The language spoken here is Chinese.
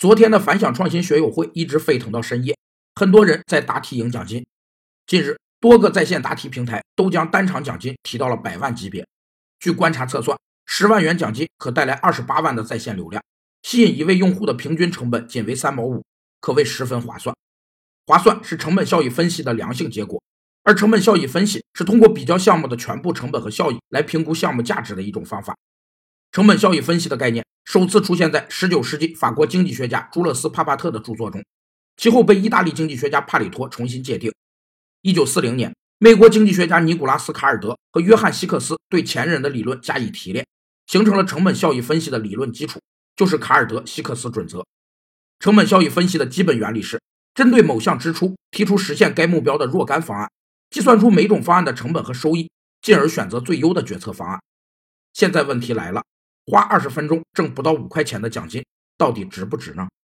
昨天的反响创新学友会一直沸腾到深夜，很多人在答题赢奖金。近日，多个在线答题平台都将单场奖金提到了百万级别。据观察测算，十万元奖金可带来二十八万的在线流量，吸引一位用户的平均成本仅为三毛五，可谓十分划算。划算是成本效益分析的良性结果，而成本效益分析是通过比较项目的全部成本和效益来评估项目价值的一种方法。成本效益分析的概念首次出现在19世纪法国经济学家朱勒斯·帕帕特的著作中，其后被意大利经济学家帕里托重新界定。1940年，美国经济学家尼古拉斯·卡尔德和约翰·希克斯对前人的理论加以提炼，形成了成本效益分析的理论基础，就是卡尔德希克斯准则。成本效益分析的基本原理是。针对某项支出提出实现该目标的若干方案，计算出每种方案的成本和收益，进而选择最优的决策方案。现在问题来了，花二十分钟挣不到五块钱的奖金，到底值不值呢？